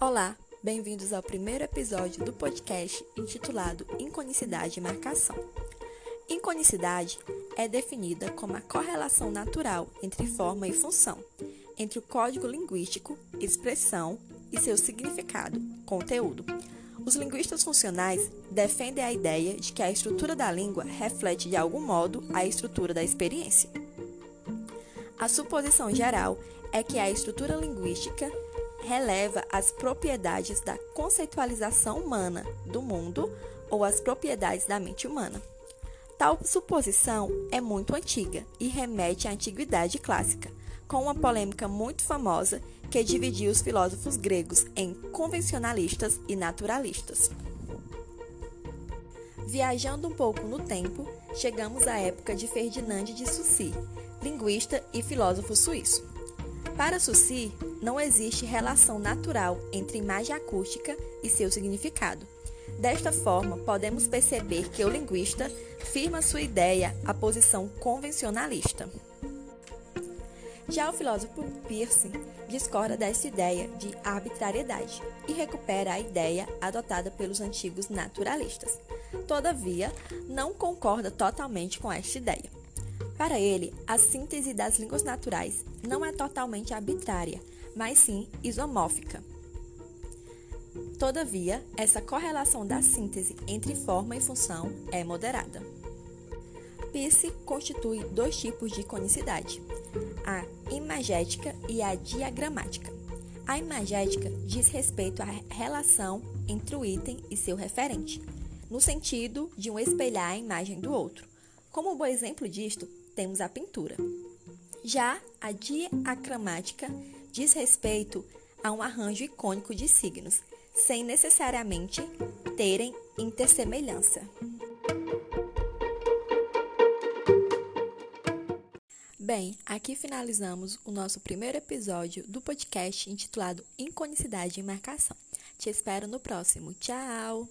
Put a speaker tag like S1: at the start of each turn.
S1: Olá, bem-vindos ao primeiro episódio do podcast intitulado Inconicidade e Marcação. Inconicidade é definida como a correlação natural entre forma e função, entre o código linguístico, expressão e seu significado, conteúdo. Os linguistas funcionais defendem a ideia de que a estrutura da língua reflete de algum modo a estrutura da experiência. A suposição geral é que a estrutura linguística releva as propriedades da conceitualização humana do mundo ou as propriedades da mente humana. Tal suposição é muito antiga e remete à antiguidade clássica, com uma polêmica muito famosa que dividiu os filósofos gregos em convencionalistas e naturalistas. Viajando um pouco no tempo, chegamos à época de Ferdinand de Saussure, linguista e filósofo suíço. Para Saussure, não existe relação natural entre imagem acústica e seu significado. Desta forma, podemos perceber que o linguista firma sua ideia à posição convencionalista. Já o filósofo Peirce discorda dessa ideia de arbitrariedade e recupera a ideia adotada pelos antigos naturalistas. Todavia, não concorda totalmente com esta ideia. Para ele, a síntese das línguas naturais não é totalmente arbitrária, mas sim isomórfica. Todavia, essa correlação da síntese entre forma e função é moderada. Peirce constitui dois tipos de conicidade, a imagética e a diagramática. A imagética diz respeito à relação entre o item e seu referente, no sentido de um espelhar a imagem do outro. Como bom exemplo disto, temos a pintura. Já a diacramática diz respeito a um arranjo icônico de signos, sem necessariamente terem intersemelhança. Bem, aqui finalizamos o nosso primeiro episódio do podcast intitulado Inconicidade em Marcação. Te espero no próximo. Tchau!